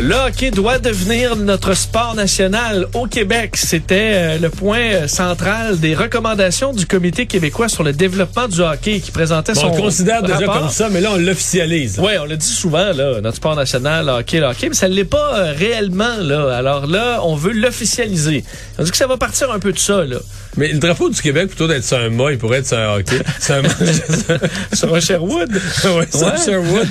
Le hockey doit devenir notre sport national au Québec. C'était euh, le point euh, central des recommandations du Comité québécois sur le développement du hockey qui présentait Bon, son on le considère déjà comme ça, mais là, on l'officialise. Oui, on le dit souvent, là, notre sport national, le hockey, le hockey, mais ça ne l'est pas euh, réellement. Là. Alors là, on veut l'officialiser. On dit que ça va partir un peu de ça. Là. Mais le drapeau du Québec, plutôt d'être sur un mât, il pourrait être sur un hockey. C'est un Sur un Sherwood. ouais, sur un. Sherwood.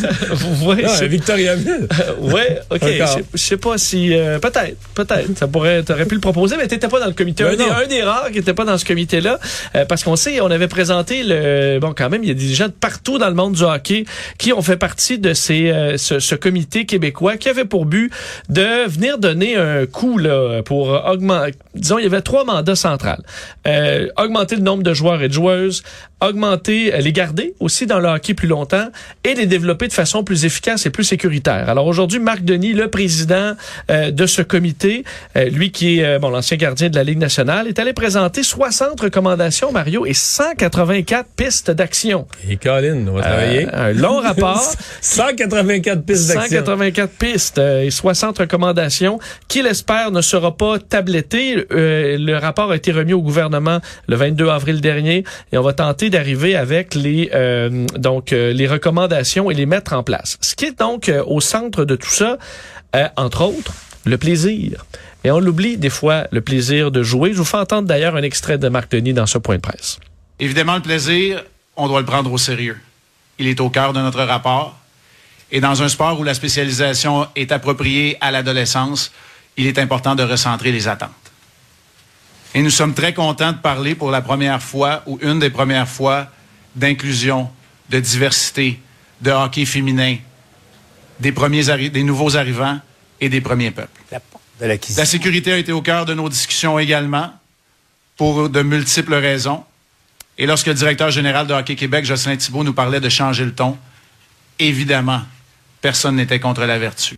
un Victoriaville. ouais, ok. Je sais- pas si. euh, peut-être, peut-être. Ça pourrait. T'aurais pu le proposer, mais t'étais pas dans le comité. Ben un, des, un des rares qui était pas dans ce comité-là. euh, parce qu'on sait, on avait présenté le. Bon, quand même, il y a des gens de partout dans le monde du hockey qui ont fait partie de ces, euh, ce, ce comité québécois qui avait pour but de venir donner un coup là, pour augmenter. Disons, il y avait trois mandats centrales. Euh, augmenter le nombre de joueurs et de joueuses, augmenter, euh, les garder aussi dans le hockey plus longtemps et les développer de façon plus efficace et plus sécuritaire. Alors aujourd'hui, Marc Denis, le président euh, de ce comité, euh, lui qui est euh, bon l'ancien gardien de la Ligue nationale, est allé présenter 60 recommandations, Mario, et 184 pistes d'action. Et Colin, on va travailler. Euh, un long rapport. 184 pistes d'action. 184 pistes euh, et 60 recommandations qu'il espère ne sera pas tabletté? Euh, le rapport a été remis au gouvernement le 22 avril dernier et on va tenter d'arriver avec les euh, donc euh, les recommandations et les mettre en place. Ce qui est donc euh, au centre de tout ça, entre autres, le plaisir. Et on l'oublie des fois, le plaisir de jouer. Je vous fais entendre d'ailleurs un extrait de Marc Denis dans ce point de presse. Évidemment, le plaisir, on doit le prendre au sérieux. Il est au cœur de notre rapport. Et dans un sport où la spécialisation est appropriée à l'adolescence, il est important de recentrer les attentes. Et nous sommes très contents de parler pour la première fois, ou une des premières fois, d'inclusion, de diversité, de hockey féminin, des, premiers des nouveaux arrivants et des premiers peuples. de l'acquisition. La sécurité a été au cœur de nos discussions également, pour de multiples raisons. Et lorsque le directeur général de Hockey Québec, Jocelyn Thibault, nous parlait de changer le ton, évidemment, personne n'était contre la vertu.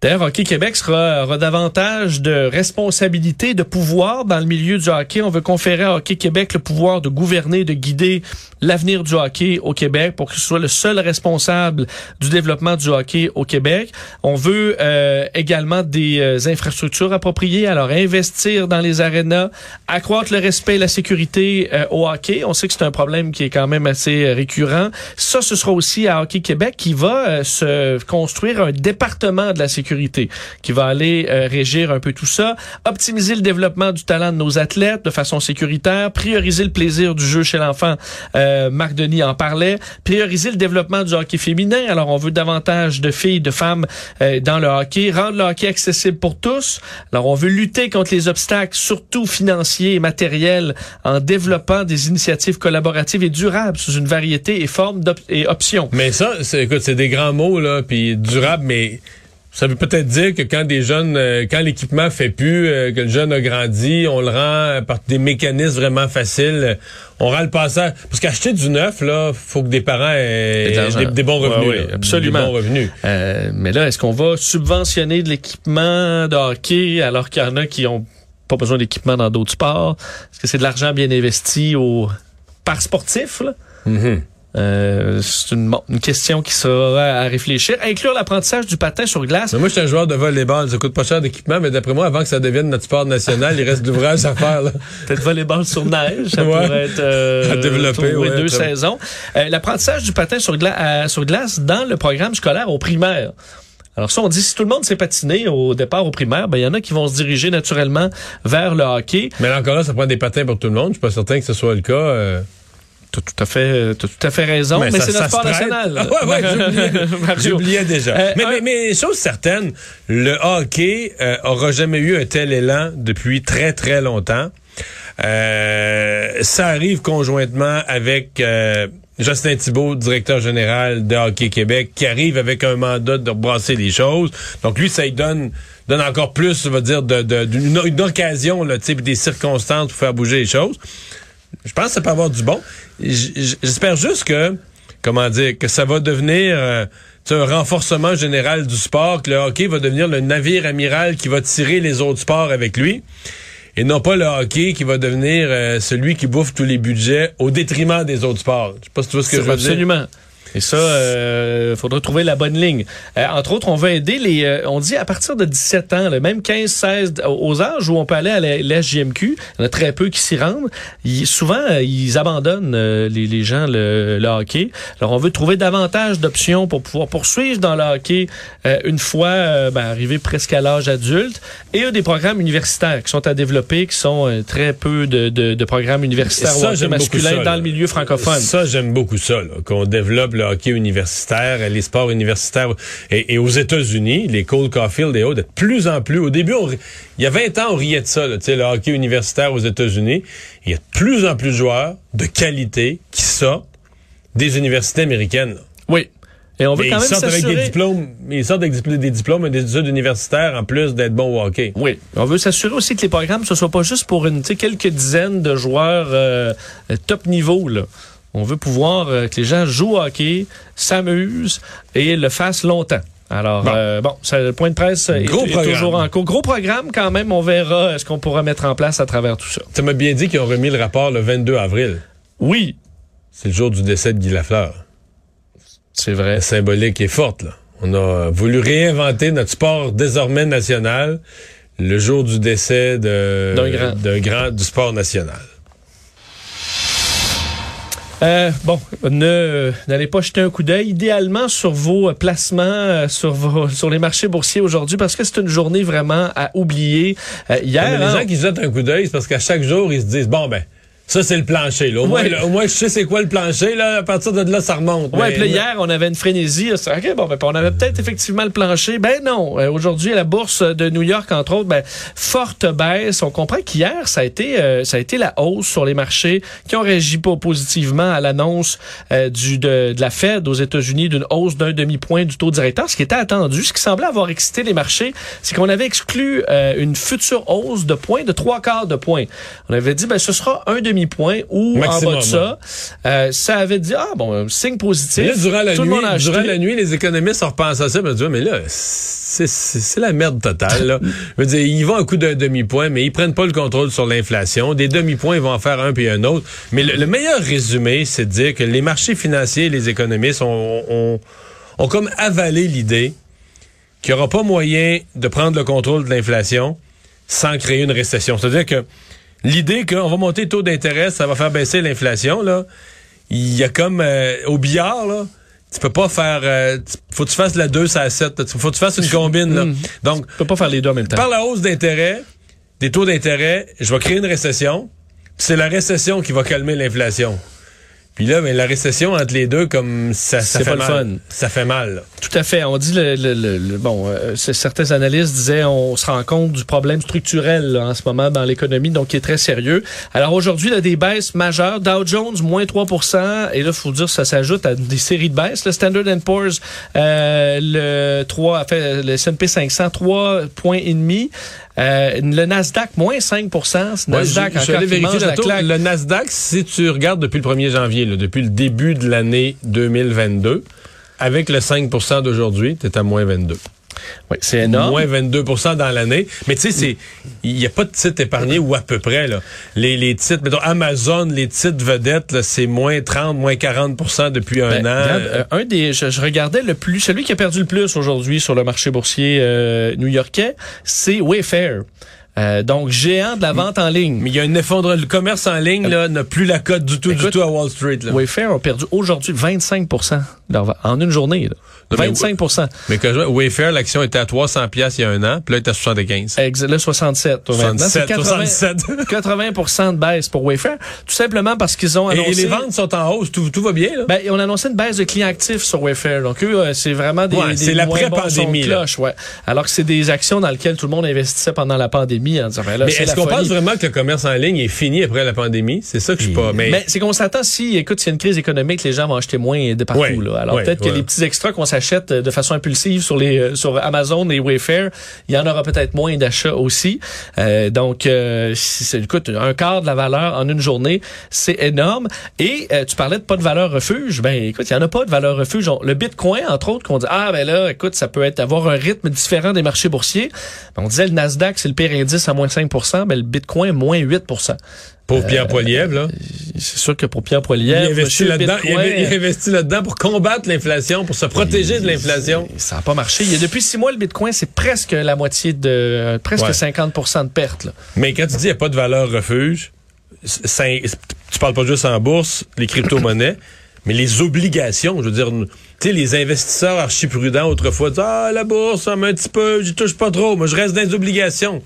D'ailleurs, Hockey Québec sera, aura davantage de responsabilités, de pouvoir dans le milieu du hockey. On veut conférer à Hockey Québec le pouvoir de gouverner, de guider l'avenir du hockey au Québec pour que ce soit le seul responsable du développement du hockey au Québec. On veut euh, également des euh, infrastructures appropriées, alors investir dans les arénas, accroître le respect et la sécurité euh, au hockey. On sait que c'est un problème qui est quand même assez euh, récurrent. Ça, ce sera aussi à Hockey Québec qui va se construire un département de la sécurité qui va aller euh, régir un peu tout ça, optimiser le développement du talent de nos athlètes de façon sécuritaire, prioriser le plaisir du jeu chez l'enfant. Euh, Marc Denis en parlait. Prioriser le développement du hockey féminin. Alors, on veut davantage de filles, de femmes euh, dans le hockey. Rendre le hockey accessible pour tous. Alors, on veut lutter contre les obstacles, surtout financiers et matériels, en développant des initiatives collaboratives et durables sous une variété et formes d'op- et options. Mais ça, écoute, c'est des grands mots, là, puis durable, mais ça veut peut-être dire que quand des jeunes, euh, quand l'équipement fait plus, euh, que le jeune a grandi, on le rend euh, par des mécanismes vraiment faciles, euh, on rend le passage. Parce qu'acheter du neuf, là, faut que des parents aient des, des bons revenus. ouais, absolument. Des bons revenus. Euh, mais là, est-ce qu'on va subventionner de l'équipement de hockey alors qu'il y en a qui ont pas besoin d'équipement dans d'autres sports? Est-ce que c'est de l'argent bien investi au par sportif? Là? Mhm. Euh, c'est une, bon, une question qui sera à réfléchir. Inclure l'apprentissage du patin sur glace. Mais moi, je suis un joueur de volleyball. Ça coûte pas cher d'équipement, mais d'après moi, avant que ça devienne notre sport national, il reste d'ouvrage à faire. Peut-être volleyball sur neige, ça Ouais. pourrait être euh, À développer, ouais, deux très- saisons. Euh, l'apprentissage du patin sur, gla- euh, sur glace dans le programme scolaire au primaire. Alors ça, on dit si tout le monde sait patiner au départ au primaire, ben il y en a qui vont se diriger naturellement vers le hockey. Mais là, encore là, ça prend des patins pour tout le monde. Je suis pas certain que ce soit le cas. T'as tout à fait, t'as tout à fait raison, mais, c'est notre sport national. Ah ouais, ouais, j'oubliais. Déjà. Euh, mais, mais, mais chose certaine, le hockey euh, aura jamais eu un tel élan depuis très, très longtemps. Euh, ça arrive conjointement avec euh, Justin Thibault, directeur général de Hockey Québec, qui arrive avec un mandat de brasser les choses. Donc lui, ça lui donne donne encore plus, on va dire, de, de- d'une une occasion, là, puis des circonstances pour faire bouger les choses. Je pense que ça peut avoir du bon. J'espère juste que, comment dire, que ça va devenir euh, un renforcement général du sport, que le hockey va devenir le navire amiral qui va tirer les autres sports avec lui. Et non pas le hockey qui va devenir euh, celui qui bouffe tous les budgets au détriment des autres sports. Je sais pas si tu vois ce que je veux dire. Absolument. Et ça, il faudra trouver la bonne ligne. Euh, entre autres, on va aider les... euh, on dit à partir de 17 ans, là, même 15, 16, aux âges où on peut aller à la, la JMQ, il y en a très peu qui s'y rendent. Ils- souvent, euh, ils abandonnent, euh, les, les gens, le, le hockey. Alors, on veut trouver davantage d'options pour pouvoir poursuivre dans le hockey euh, une fois euh, ben, arrivé presque à l'âge adulte. Et il y a des programmes universitaires qui sont à développer, qui sont euh, très peu de, de, de programmes universitaires ou ça, hockey j'aime beaucoup masculin ça, dans le milieu francophone. Ça, j'aime beaucoup ça, qu'on développe le hockey universitaire, les sports universitaires. Et, et aux États-Unis, les Cole Caulfield et autres, de plus en plus. Au début, on il y a 20 ans, on riait de ça, là, le hockey universitaire aux États-Unis. Il y a de plus en plus de joueurs de qualité qui sortent des universités américaines. là. Oui. Et on veut quand ils même sortent avec des s'assurer. diplômes, ils sortent avec des diplômes et des études universitaires en plus d'être bons au hockey. Oui. On veut s'assurer aussi que les programmes, ce soit pas juste pour une, quelques dizaines de joueurs euh, euh, top niveau. Là. On veut pouvoir euh, que les gens jouent au hockey, s'amusent et le fassent longtemps. Alors, Bon. ça, le point de presse est, toujours en cours. Gros programme quand même. On verra euh, ce qu'on pourra mettre en place à travers tout ça. Tu m'as bien dit qu'ils ont remis le rapport le 22 avril. Oui, C'est le jour du décès de Guy Lafleur. c'est vrai. La symbolique est forte, là. On a voulu réinventer notre sport désormais national le jour du décès de- D'un grand. d'un grand du sport national. Euh, bon, ne n'allez pas jeter un coup d'œil idéalement sur vos euh, placements euh, sur vos, sur les marchés boursiers aujourd'hui parce que c'est une journée vraiment à oublier. Euh, hier, Mais les hein, gens qui jettent un coup d'œil, c'est parce qu'à chaque jour, ils se disent, bon, ben, ça, c'est le plancher. Là. Au, moins, là, au moins, je sais c'est quoi le plancher. Là. À partir de là, ça remonte. Ouais, Mais- puis là, hier, on avait une frénésie. OK, bon, ben, on avait peut-être effectivement le plancher. Ben non. Euh, Aujourd'hui, à la bourse de New York, entre autres, ben, forte baisse. On comprend qu'hier, ça a été, euh, ça a été la hausse sur les marchés qui ont réagi pas positivement à l'annonce euh, du de, de la Fed aux États-Unis d'une hausse d'un demi-point du taux directeur, ce qui était attendu. Ce qui semblait avoir excité les marchés, c'est qu'on avait exclu euh, une future hausse de points de trois quarts de point. On avait dit, ben, ce sera un demi-point ou en bas de ça. Euh, ça avait dit, ah, bon, signe positif. Mais là, durant la, Tout le nuit, monde a acheté. durant la nuit, les économistes ont repensé à ça. Mais, mais là, c'est la merde totale. Là. Je veux dire, ils vont un coup d'un demi-point, mais ils prennent pas le contrôle sur l'inflation. Des demi-points, ils vont en faire un puis un autre. Mais le, le meilleur résumé, c'est de dire que les marchés financiers et les économistes ont, ont, ont comme avalé l'idée qu'il n'y aura pas moyen de prendre le contrôle de l'inflation sans créer une récession. C'est-à-dire que l'idée qu'on va monter le taux d'intérêt, ça va faire baisser l'inflation, là, il y a comme euh, au billard, là, tu peux pas faire. euh, faut que tu fasses la 2 à la 7. là. Faut que tu fasses une combine. Là. Donc, Tu peux pas faire les deux en même temps. par la hausse d'intérêt, des taux d'intérêt, je vais créer une récession. puis C'est la récession qui va calmer l'inflation. Puis là, ben, la récession entre les deux, comme ça, ça fait pas le mal. fun. Ça fait mal. là. Tout à fait. On dit le, le- le- le- bon, euh, certains analystes disaient on se rend compte du problème structurel là, en ce moment dans l'économie, donc qui est très sérieux. Alors aujourd'hui, il y a des baisses majeures. Dow Jones moins 3% et là, faut dire ça s'ajoute à des séries de baisses. Le Standard Poor's, euh, le 3, fait, le S&P 500 3 points et demi. Euh, le Nasdaq moins 5 Nasdaq Ouais, je- je vérifier la claque. Le Nasdaq, si tu regardes depuis le 1er janvier, là, depuis le début de l'année 2022, avec le 5% d'aujourd'hui, tu es à moins 22. Oui, c'est énorme. Moins 22% dans l'année. Mais tu sais, c'est il n'y a pas de titres épargnés ou à peu près. Là. Les, les titres, mettons, Amazon, les titres vedettes, là, c'est moins 30, moins 40% depuis un Ben, an. regarde, euh, un des, je, je regardais le plus, celui qui a perdu le plus aujourd'hui sur le marché boursier euh, new-yorkais, c'est Wayfair. Euh, donc géant de la vente en ligne. Mais il y a un effondrement. Le commerce en ligne là, n'a plus la cote du tout, du tout à Wall Street. Là. Wayfair a perdu aujourd'hui 25% de leur vente- en une journée. là. Non, mais 25 Mais quand je vois, Wayfair, l'action était à 300 pièces il y a un an, puis là, elle est à 75. Ex- Là, 67. toi, maintenant. C'est 77, 80, 80 de baisse pour Wayfair. Tout simplement parce qu'ils ont annoncé... et les ventes sont en hausse, tout, tout va bien. Là. Ben, on a annoncé une baisse de clients actifs sur Wayfair. Donc, eux, euh, c'est vraiment des, Ouais, des moins bons de cloche, ouais. Alors que c'est des actions dans lesquelles tout le monde investissait pendant la pandémie en disant, ben là, mais est-ce la qu'on pense vraiment que le commerce en ligne est fini après la pandémie? C'est ça que je suis pas. Mais, Mais c'est qu'on s'attend si, écoute, s'il y a une crise économique, les gens vont acheter moins de partout. Ouais, là. Alors peut-être que les petits extras qu'on s'achète euh, de façon impulsive sur les euh, sur Amazon et Wayfair, il y en aura peut-être moins d'achats aussi. Euh, donc, écoute, un quart de la valeur en une journée, c'est énorme. Et tu parlais de pas de valeur refuge. Ben, écoute, il y en a pas de valeur refuge. Le Bitcoin, entre autres, qu'on dit ah ben là, écoute, ça peut être avoir un rythme différent des marchés boursiers. Ben, on disait le Nasdaq, c'est le pire indice à moins 5% ben le Bitcoin moins 8 pauvre Pierre Poilievre, là. c'est sûr que pour Pierre Il Poilievre, investit monsieur là-dedans. Il, Bitcoin, inve- il investit là-dedans pour combattre l'inflation, pour se protéger de l'inflation. Ça n'a pas marché. Il y a depuis six mois, le Bitcoin, c'est presque la moitié de, euh, presque Ouais. 50% de perte. Là. Mais quand tu dis qu'il n'y a pas de valeur refuge, c'est- tu parles pas juste en bourse, les crypto-monnaies, mais les obligations, je veux dire, tu sais, les investisseurs archi-prudents autrefois disaient, ah, la bourse, ça un petit peu, j'y touche pas trop, moi je reste dans les obligations.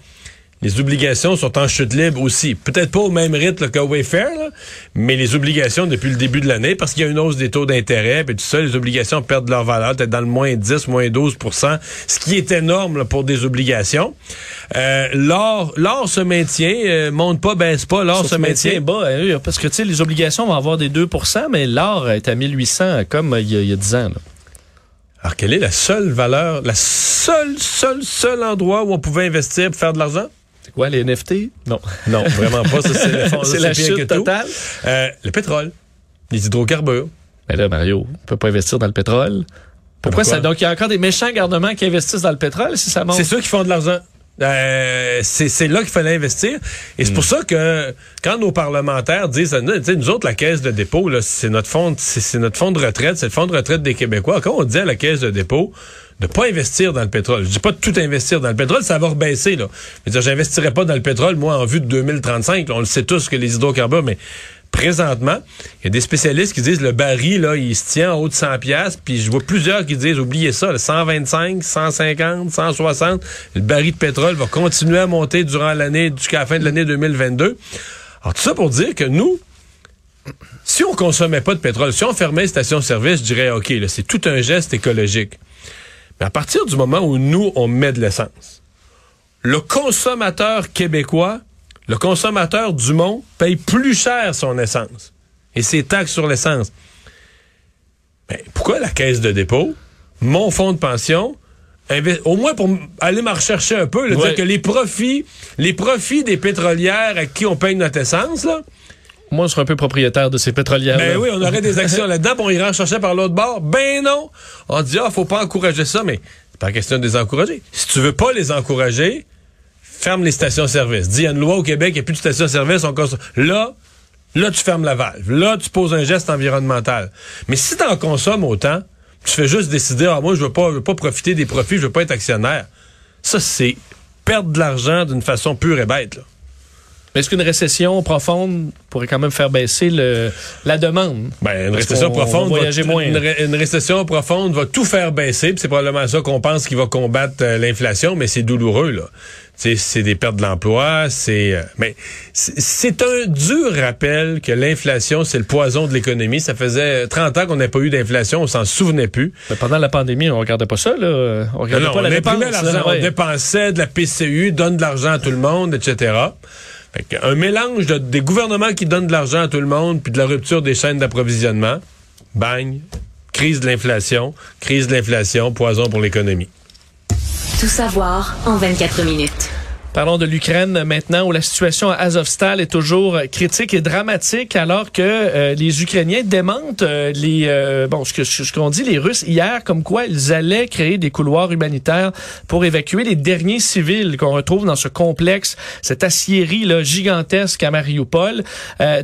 Les obligations sont en chute libre aussi. Peut-être pas au même rythme que Wayfair, là, mais les obligations depuis le début de l'année, parce qu'il y a une hausse des taux d'intérêt, puis tout ça, les obligations perdent leur valeur, peut-être dans le moins 10, moins 12% ce qui est énorme là, pour des obligations. Euh, l'or, l'or se maintient, euh, monte pas, baisse pas, l'or se maintient. bas. euh, parce que tu sais, les obligations vont avoir des 2% mais l'or est à 1800 comme euh, il y a, il y a 10 ans. là. Alors, quelle est la seule valeur, la seule, seule, seul endroit où on pouvait investir pour faire de l'argent? C'est quoi, les NFT? Non. Non, vraiment pas. C'est la chute que totale? Euh, le pétrole, les hydrocarbures. Mais là, Mario, on peut pas investir dans le pétrole. Pourquoi, Pourquoi? ça? Donc, il y a encore des méchants garnements qui investissent dans le pétrole si ça monte. C'est ceux qui font de l'argent. Euh, c'est là qu'il fallait investir. Et c'est pour ça que quand nos parlementaires disent, nous autres, la caisse de dépôt, c'est notre fonds, c'est notre fonds de retraite, c'est le fonds de retraite des Québécois. Quand on dit à la caisse de dépôt de pas investir dans le pétrole, je dis pas de tout investir dans le pétrole, ça va rebaisser. Là. Je j'investirais pas dans le pétrole, moi, en vue de 2035. là. on le sait tous que les hydrocarbures, mais présentement, il y a des spécialistes qui disent le baril, là, il se tient en haut de 100 pièces puis je vois plusieurs qui disent, oubliez ça, là, 125, 150, 160, le baril de pétrole va continuer à monter durant l'année, jusqu'à la fin de l'année 2022. Alors, tout ça pour dire que nous, si on consommait pas de pétrole, si on fermait les stations-service, je dirais, OK, c'est tout un geste écologique. Mais à partir du moment où nous, on met de l'essence, le consommateur québécois, le consommateur du monde, paye plus cher son essence et ses taxes sur l'essence. Ben, pourquoi la caisse de dépôt, mon fonds de pension, au moins pour aller me rechercher un peu, là, Ouais. dire que les profits, les profits des pétrolières à qui on paye notre essence, là, Moi, je serais un peu propriétaire de ces pétrolières. ben oui, on aurait des actions là-dedans, on irait en chercher par l'autre bord. Ben non! On dit, ah, faut pas encourager ça, mais c'est pas question de les encourager. Si tu veux pas les encourager, ferme les stations-service. Dis, il y a une loi au Québec, il n'y a plus de stations-service, on. Là, là, tu fermes la valve. Là, tu poses un geste environnemental. Mais si tu en consommes autant, tu fais juste décider, ah, moi, je veux pas, veux pas profiter des profits, je veux pas être actionnaire. Ça, c'est perdre de l'argent d'une façon pure et bête. Mais est-ce qu'une récession profonde pourrait quand même faire baisser le, la demande? Ben, une récession profonde, va moins. Une, ré- une récession profonde va tout faire baisser. C'est probablement ça qu'on pense qui va combattre euh, l'inflation, mais c'est douloureux là. C'est des pertes de l'emploi, c'est. euh, mais c'est- un dur rappel que l'inflation c'est le poison de l'économie. Ça faisait 30 ans qu'on n'a pas eu d'inflation, on s'en souvenait plus. Mais pendant la pandémie, on regardait pas ça, là. On regardait Non, pas on la dépense. on ouais. dépensait de la PCU, donne de l'argent à tout le monde, etc. Un mélange de- des gouvernements qui donnent de l'argent à tout le monde, puis de la rupture des chaînes d'approvisionnement, bang, crise de l'inflation, crise de l'inflation, poison pour l'économie. Tout savoir en 24 minutes. Parlons de l'Ukraine maintenant, où la situation à Azovstal est toujours critique et dramatique, alors que euh, les Ukrainiens démentent euh, les euh, bon ce que ce qu'on dit les Russes hier, comme quoi ils allaient créer des couloirs humanitaires pour évacuer les derniers civils qu'on retrouve dans ce complexe, cette aciérie là gigantesque à Mariupol.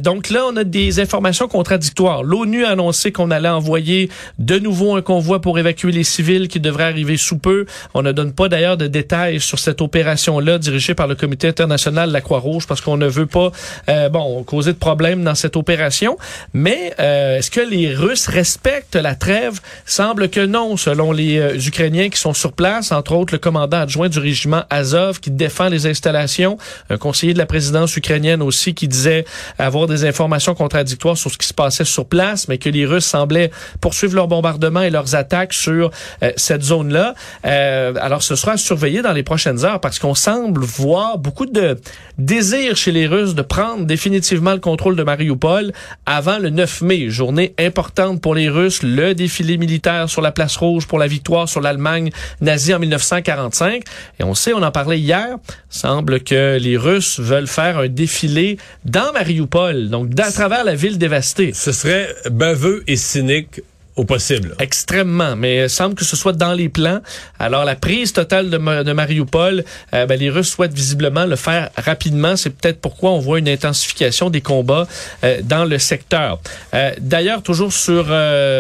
donc là, on a des informations contradictoires. L'ONU a annoncé qu'on allait envoyer de nouveau un convoi pour évacuer les civils qui devrait arriver sous peu. On ne donne pas d'ailleurs de détails sur cette opération-là dirigée par le Comité international de la Croix-Rouge parce qu'on ne veut pas, euh, bon, causer de problèmes dans cette opération. Mais euh, est-ce que les Russes respectent la trêve? Semble que non, selon les euh, Ukrainiens qui sont sur place, entre autres le commandant adjoint du régiment Azov qui défend les installations, un conseiller de la présidence ukrainienne aussi qui disait avoir des informations contradictoires sur ce qui se passait sur place, mais que les Russes semblaient poursuivre leurs bombardements et leurs attaques sur cette zone-là. alors ce sera surveillé dans les prochaines heures parce qu'on semble voir beaucoup de désir chez les Russes de prendre définitivement le contrôle de Mariupol avant le 9 mai, journée importante pour les Russes, le défilé militaire sur la place rouge pour la victoire sur l'Allemagne nazie en 1945. Et on sait, on en parlait hier, semble que les Russes veulent faire un défilé dans Mariupol, donc à travers la ville dévastée. Ce serait baveux et cynique possible. Extrêmement, mais il semble que ce soit dans les plans. Alors la prise totale de, de Mariupol, euh, ben, les Russes souhaitent visiblement le faire rapidement. C'est peut-être pourquoi on voit une intensification des combats euh, dans le secteur. Euh, D'ailleurs, toujours sur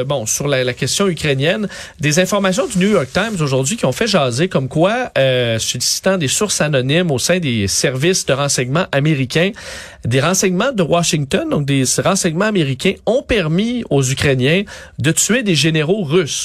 bon sur la, question ukrainienne, des informations du New York Times aujourd'hui qui ont fait jaser comme quoi, citant des sources anonymes au sein des services de renseignement américains, des renseignements de Washington, donc des renseignements américains, ont permis aux Ukrainiens de tuer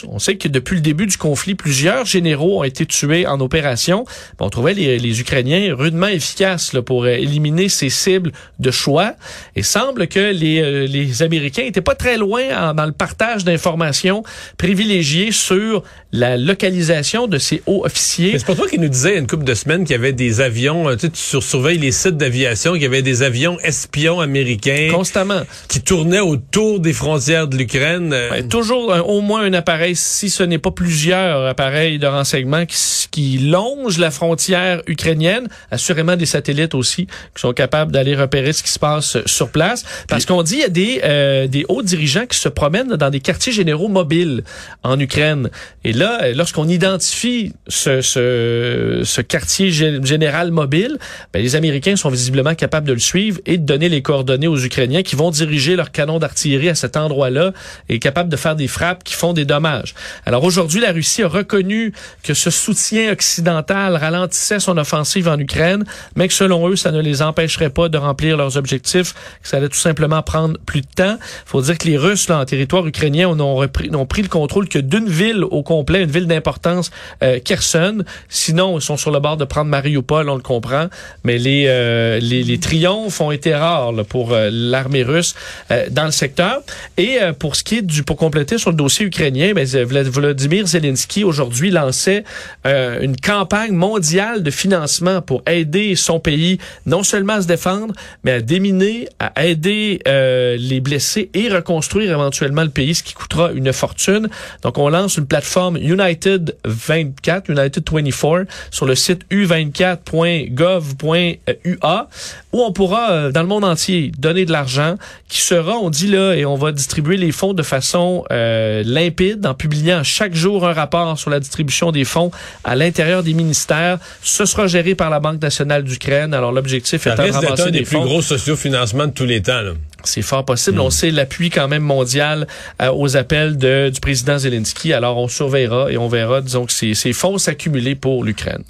On sait que depuis le début du conflit, plusieurs généraux ont été tués en opération. On trouvait les, Ukrainiens rudement efficaces pour euh, éliminer ces cibles de choix. Et semble que les, euh, Américains étaient pas très loin dans le partage d'informations privilégiées sur la localisation de ces hauts officiers. C'est pour toi qui nous disait une couple de semaines qu'il y avait des avions, euh, tu, sais, tu surveilles les sites d'aviation, qu'il y avait des avions espions américains. Constamment. Qui tournaient autour des frontières de l'Ukraine. Ben, toujours au moins un appareil, si ce n'est pas plusieurs appareils de renseignement qui, qui longent la frontière ukrainienne, assurément des satellites aussi qui sont capables d'aller repérer ce qui se passe sur place. Parce qu'on dit il y a des, euh, des hauts dirigeants qui se promènent dans des quartiers généraux mobiles en Ukraine. Et là, lorsqu'on identifie ce, quartier général mobile, ben, les Américains sont visiblement capables de le suivre et de donner les coordonnées aux Ukrainiens qui vont diriger leurs canons d'artillerie à cet endroit-là et capables de faire des frappes qui font des dommages. Alors aujourd'hui, la Russie a reconnu que ce soutien occidental ralentissait son offensive en Ukraine, mais que selon eux, ça ne les empêcherait pas de remplir leurs objectifs, que ça allait tout simplement prendre plus de temps. Faut dire que les Russes, en territoire ukrainien, n'ont pris le contrôle que d'une ville au complet, une ville d'importance, euh, Kherson. Sinon, ils sont sur le bord de prendre Mariupol, on le comprend, mais les, euh, les, les, triomphes ont été rares là, pour euh, l'armée russe euh, dans le secteur. Et pour ce qui est du, pour compléter sur le dossier ukrainien, mais euh, Vladimir Zelensky aujourd'hui lançait euh, une campagne mondiale de financement pour aider son pays non seulement à se défendre, mais à déminer, à aider euh, les blessés et reconstruire éventuellement le pays, ce qui coûtera une fortune. Donc on lance une plateforme United 24, United 24 sur le site u24.gov.ua où on pourra dans le monde entier donner de l'argent qui sera, on dit là, et on va distribuer les fonds de façon euh, limpide en publiant chaque jour un rapport sur la distribution des fonds à l'intérieur des ministères. Ce sera géré par la Banque nationale d'Ukraine. Alors l'objectif est de ramasser un des, des plus gros sociofinancements de tous les temps. C'est fort possible. On hmm. sait l'appui quand même mondial euh, aux appels de, du président Zelensky. Alors on surveillera et on verra, disons, que ces, ces fonds s'accumuler pour l'Ukraine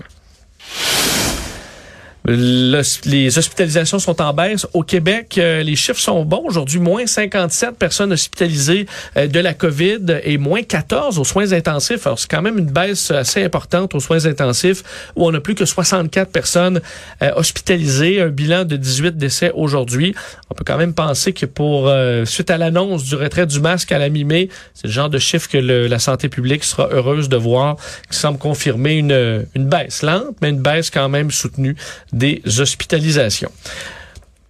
les hospitalisations sont en baisse. Au Québec, euh, les chiffres sont bons. Aujourd'hui, moins 57 personnes hospitalisées euh, de la COVID et moins 14 aux soins intensifs. Alors, c'est quand même une baisse assez importante aux soins intensifs où on n'a plus que 64 personnes euh, hospitalisées. Un bilan de 18 décès aujourd'hui. On peut quand même penser que pour suite à l'annonce du retrait du masque à la mi-mai, c'est le genre de chiffre que la santé publique sera heureuse de voir, qui semble confirmer une baisse lente, mais une baisse quand même soutenue des hospitalisations.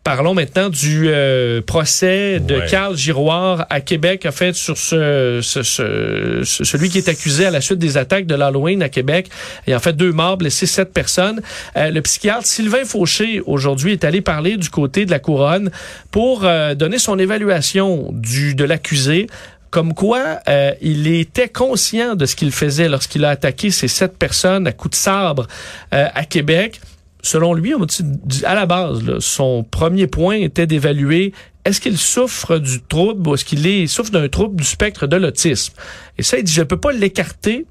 Parlons maintenant du euh, procès de Ouais. Carl Giroir à Québec, en fait, sur ce, ce- ce- ce- celui qui est accusé à la suite des attaques de l'Halloween à Québec. Il y a en fait deux morts, blessé sept personnes. Euh, le psychiatre Sylvain Fauché, aujourd'hui, est allé parler du côté de la couronne pour euh, donner son évaluation du de l'accusé. Comme quoi, euh, il était conscient de ce qu'il faisait lorsqu'il a attaqué ces sept personnes à coups de sabre euh, à Québec selon lui, on dit, à la base, son premier point était d'évaluer est-ce qu'il souffre du trouble ou est-ce qu'il est, souffre d'un trouble du spectre de l'autisme. Et ça, il dit, je peux pas l'écarter,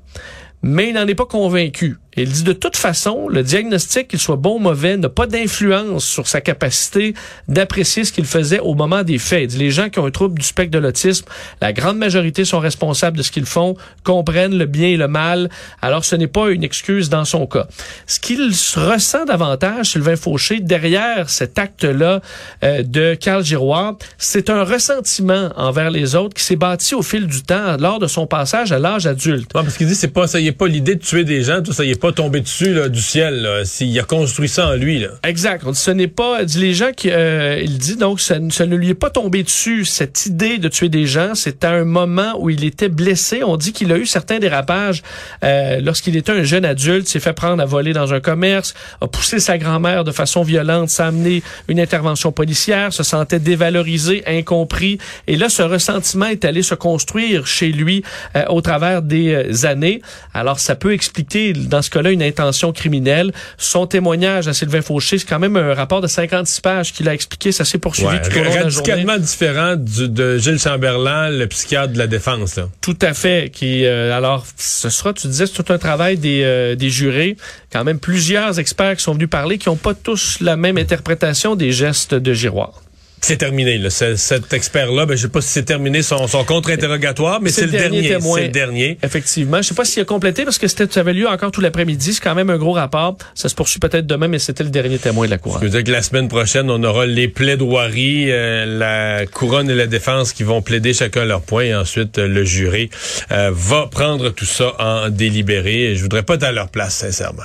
mais il n'en est pas convaincu. Il dit, de toute façon, le diagnostic, qu'il soit bon ou mauvais, n'a pas d'influence sur sa capacité d'apprécier ce qu'il faisait au moment des faits. Il dit, les gens qui ont un trouble du spectre de l'autisme, la grande majorité sont responsables de ce qu'ils font, comprennent le bien et le mal. Alors, ce n'est pas une excuse dans son cas. Ce qu'il ressent davantage, Sylvain Fauché, derrière cet acte-là euh, de Carl Giroir, c'est un ressentiment envers les autres qui s'est bâti au fil du temps lors de son passage à l'âge adulte. Non, parce qu'il dit c'est pas ça, il est pas l'idée de tuer des gens, tout ça, il est pas tombé dessus là, du ciel. Là. A construit ça en lui. Là. Exact. On dit, ce n'est pas, dit les gens qui, euh, il dit donc, ça, ne- lui est pas tombé dessus cette idée de tuer des gens. C'est à un moment où il était blessé. On dit qu'il a eu certains dérapages euh, lorsqu'il était un jeune adulte, s'est fait prendre à voler dans un commerce, a poussé sa grand-mère de façon violente, a amené une intervention policière, se sentait dévalorisé, incompris. Et là, ce ressentiment est allé se construire chez lui euh, au travers des euh, années. Alors, ça peut expliquer, dans ce cas-là, une intention criminelle. Son témoignage à Sylvain Fauché, c'est quand même un rapport de 56 pages qu'il a expliqué. Ça s'est poursuivi Ouais, tout au long de la journée. radicalement différent du, de Gilles Chamberlain, le psychiatre de la défense. Là. Tout à fait. Qui, euh, alors, ce sera, tu disais, c'est tout un travail des, euh, des jurés. Quand même plusieurs experts qui sont venus parler, qui n'ont pas tous la même interprétation des gestes de Giroir. C'est terminé. Là. Ce- cet expert-là, ben, je sais pas si c'est terminé son, son contre-interrogatoire, mais c'est le dernier. C'est le dernier. Effectivement. Je sais pas s'il a complété parce que c'était, ça avait lieu encore tout l'après-midi. C'est quand même un gros rapport. Ça se poursuit peut-être demain, mais c'était le dernier témoin de la cour. Je veux dire que la semaine prochaine, on aura les plaidoiries, euh, la couronne et la défense qui vont plaider chacun leur point, et ensuite euh, le jury euh, va prendre tout ça en délibéré. Je voudrais pas être à leur place, sincèrement.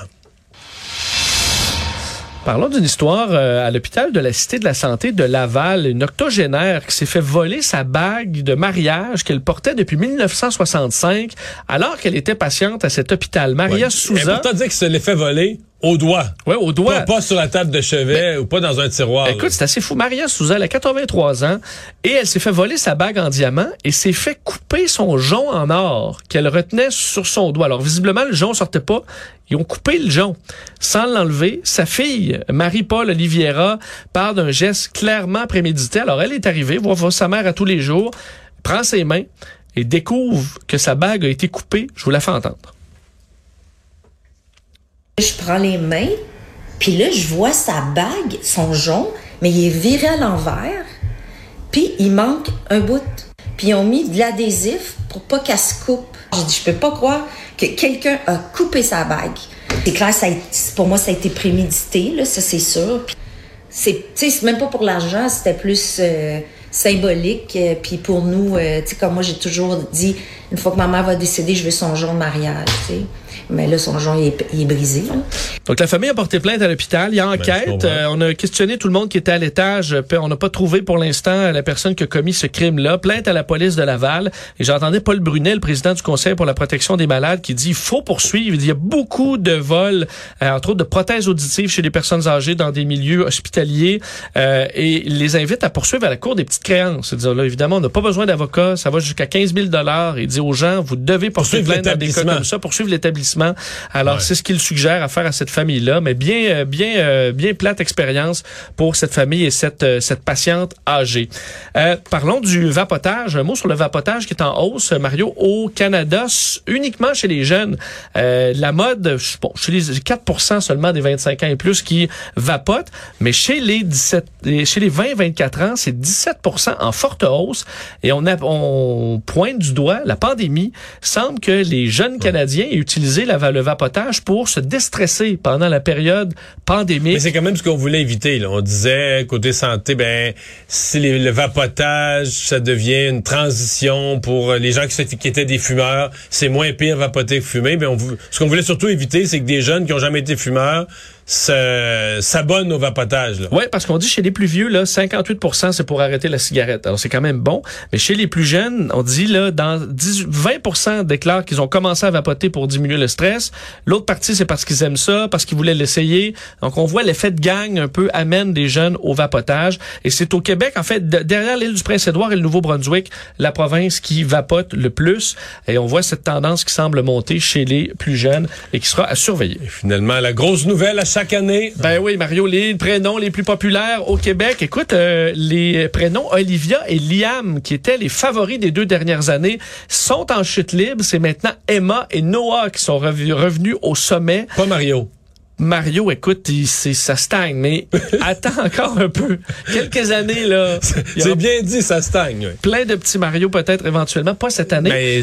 Parlons d'une histoire euh, à l'hôpital de la Cité de la Santé de Laval, une octogénaire qui s'est fait voler sa bague de mariage qu'elle portait depuis 1965 alors qu'elle était patiente à cet hôpital. Maria Et Souza, pourtant dire que se l'est fait voler au doigt. ouais, au doigt. Pas, pas sur la table de chevet ou pas dans un tiroir. là. Écoute, c'est assez fou. Maria Souza, elle a 83 ans et elle s'est fait voler sa bague en diamant et s'est fait couper son jonc en or qu'elle retenait sur son doigt. Alors, visiblement, le jonc sortait pas. Ils ont coupé le jonc sans l'enlever. Sa fille, Marie-Paul Oliviera, parle d'un geste clairement prémédité. Alors, elle est arrivée, voir voir sa mère à tous les jours, prend ses mains et découvre que sa bague a été coupée. Je vous la fais entendre. Je prends les mains, puis là, je vois sa bague, son jonc, mais il est viré à l'envers, puis il manque un bout. Puis ils ont mis de l'adhésif pour pas qu'elle se coupe. J'ai dit, je peux pas croire que quelqu'un a coupé sa bague. C'est clair, ça pour moi, ça a été prémédité, là, ça c'est sûr. C'est, même pas pour l'argent, c'était plus euh, symbolique. euh, puis pour nous, euh, tu sais, comme moi, j'ai toujours dit, une fois que ma mère va décéder, je veux son jonc de mariage, tu. Mais là, son il est, il est brisé, là. Donc, la famille a porté plainte à l'hôpital. Il y a Ben, enquête. Euh, on a questionné tout le monde qui était à l'étage. Euh, On n'a pas trouvé pour l'instant la personne qui a commis ce crime-là. Plainte à la police de Laval. Et j'entendais Paul Brunet, le président du Conseil pour la protection des malades, qui dit il faut poursuivre. Il dit, il y a beaucoup de vols, euh, entre autres de prothèses auditives chez les personnes âgées dans des milieux hospitaliers. Euh, et il les invite à poursuivre à la cour des petites créances. C'est-à-dire, là, évidemment, on n'a pas besoin d'avocat. Ça va jusqu'à 15 000 Il dit aux gens, vous devez poursuivre Poursuivre plainte dans des cas comme ça, poursuivre l'établissement. Alors, Ouais. c'est ce qu'il suggère à faire à cette famille-là, mais bien, euh, bien, euh, bien plate expérience pour cette famille et cette, euh, cette patiente âgée. Euh, parlons du vapotage. Un mot sur le vapotage qui est en hausse, Mario, au Canada, uniquement chez les jeunes. Euh, la mode, bon, chez les 4% seulement des 25 ans et plus qui vapotent, mais chez les 17, les- chez les 20-24 ans, c'est 17% en forte hausse. Et on, a, on pointe du doigt la pandémie. Semble que les jeunes Canadiens aient utilisé le vapotage pour se déstresser pendant la période pandémique. Mais c'est quand même ce qu'on voulait éviter. On disait, côté santé, ben, si le vapotage, ça devient une transition pour euh, les gens qui, qui étaient des fumeurs, c'est moins pire vapoter que fumer. Ben, ce qu'on voulait surtout éviter, c'est que des jeunes qui ont jamais été fumeurs s'abonnent au vapotage. Là. Oui, parce qu'on dit chez les plus vieux, là, 58 c'est pour arrêter la cigarette. Alors, c'est quand même bon. Mais chez les plus jeunes, on dit, là, dans 18 20 déclarent qu'ils ont commencé à vapoter pour diminuer le stress. L'autre partie, c'est parce qu'ils aiment ça, parce qu'ils voulaient l'essayer. Donc, on voit l'effet de gang un peu amène des jeunes au vapotage. Et c'est au Québec, en fait, de- derrière l'île du Prince-Édouard et le Nouveau-Brunswick, la province qui vapote le plus. Et on voit cette tendance qui semble monter chez les plus jeunes et qui sera à surveiller. Et finalement, la grosse nouvelle à chaque année. Ben oui, Mario, les prénoms les plus populaires au Québec. Écoute, euh, les prénoms Olivia et Liam, qui étaient les favoris des deux dernières années, sont en chute libre. C'est maintenant Emma et Noah qui sont rev- revenus au sommet. Pas Mario. Mario, écoute, il- c'est- ça stagne, mais attends encore un peu. Quelques années, là. C'est bien dit, ça stagne. oui. plein de petits Mario peut-être éventuellement, pas cette année. Mais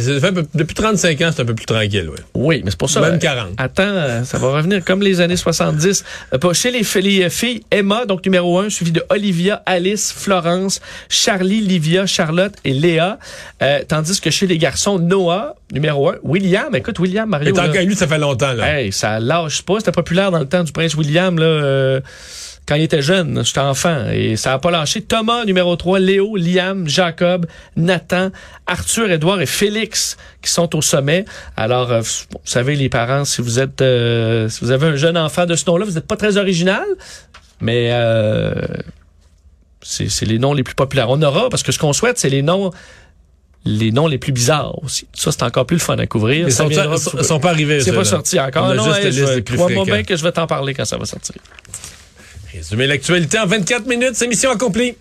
depuis 35 ans, c'est un peu plus tranquille. Ouais. Oui, mais c'est pour ça. Même euh, 40. Attends, euh, ça va revenir comme les années 70. Euh, chez les, les filles, Emma, donc numéro un, suivi de Olivia, Alice, Florence, Charlie, Livia, Charlotte et Léa. Euh, tandis que chez les garçons, Noah, numéro un, William, écoute, William, Mais Mario. tant là, lui, ça fait longtemps. Là. hey, ça lâche pas. C'était populaire dans le temps du prince William, là. euh, quand il était jeune, j'étais enfant, et ça a pas lâché. Thomas, numéro 3, Léo, Liam, Jacob, Nathan, Arthur, Édouard et Félix qui sont au sommet. Alors, euh, vous savez, les parents, si vous êtes, euh, si vous avez un jeune enfant de ce nom-là, vous n'êtes pas très original, mais euh, c'est c'est les noms les plus populaires. On aura, parce que ce qu'on souhaite, c'est les noms les noms les plus bizarres aussi. Ça, c'est encore plus le fun à couvrir. Ils sont, sont, pas arrivés. C'est pas sorti encore. On non, juste hey, je crois-moi bien que je vais t'en parler quand ça va sortir. Résumer l'actualité en 24 minutes, c'est mission accomplie.